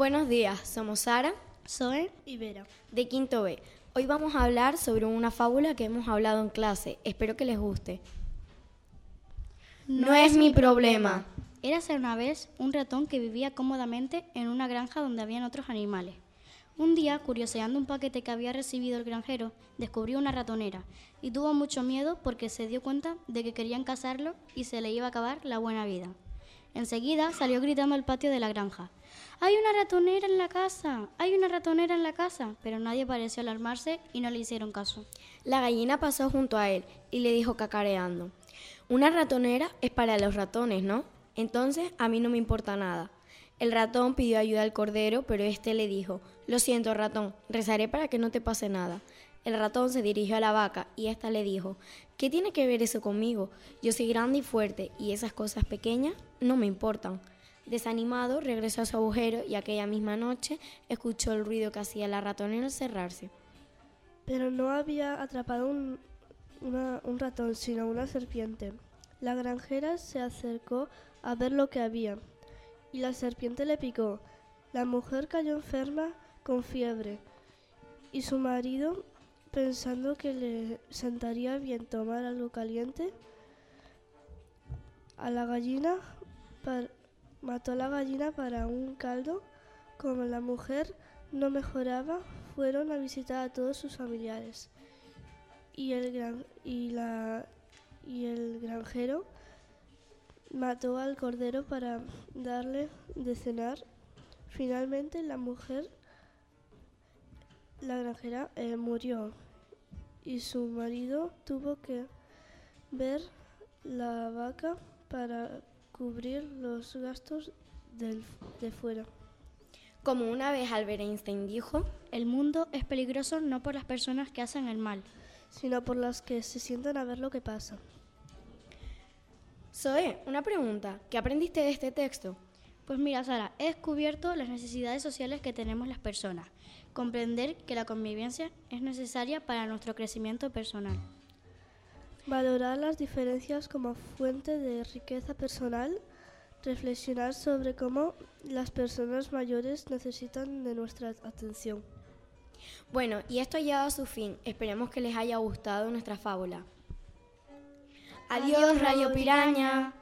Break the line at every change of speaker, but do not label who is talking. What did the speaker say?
Buenos días, somos Sara,
Zoe y Vera.
de Quinto B. Hoy vamos a hablar sobre una fábula que hemos hablado en clase. Espero que les guste. No, es mi problema.
Érase una vez un ratón que vivía cómodamente en una granja donde habían otros animales. Un día, curioseando un paquete que había recibido el granjero, descubrió una ratonera y tuvo mucho miedo porque se dio cuenta de que querían casarlo y se le iba a acabar la buena vida. Enseguida salió gritando al patio de la granja. ¡Hay una ratonera en la casa! ¡Hay una ratonera en la casa! Pero nadie pareció alarmarse y no le hicieron caso.
La gallina pasó junto a él y le dijo cacareando. Una ratonera es para los ratones, ¿no? Entonces a mí no me importa nada. El ratón pidió ayuda al cordero, pero éste le dijo, Lo siento, ratón, rezaré para que no te pase nada. El ratón se dirigió a la vaca y ésta le dijo, ¿qué tiene que ver eso conmigo? Yo soy grande y fuerte y esas cosas pequeñas no me importan. Desanimado, regresó a su agujero y aquella misma noche escuchó el ruido que hacía la ratonera al cerrarse.
Pero no había atrapado un, ratón, sino una serpiente. La granjera se acercó a ver lo que había, y la serpiente le picó. La mujer cayó enferma con fiebre, y su marido, pensando que le sentaría bien tomar algo caliente, a la gallina mató a la gallina para un caldo. Como la mujer no mejoraba, fueron a visitar a todos sus familiares. Y el, gran- y la, y el granjero mató al cordero para darle de cenar. Finalmente la mujer, la granjera, eh, murió y su marido tuvo que ver la vaca para cubrir los gastos del- de fuera.
Como una vez Albert Einstein dijo,
El mundo es peligroso no por las personas que hacen el mal,
sino por las que se sientan a ver lo que pasa.
Zoe, una pregunta, ¿qué aprendiste de este texto?
Pues mira, Sara, he descubierto las necesidades sociales que tenemos las personas. Comprender que la convivencia es necesaria para nuestro crecimiento personal.
Valorar las diferencias como fuente de riqueza personal, reflexionar sobre cómo las personas mayores necesitan de nuestra atención.
Bueno, y esto ha llegado a su fin. Esperemos que les haya gustado nuestra fábula. Adiós, Rayo Piraña.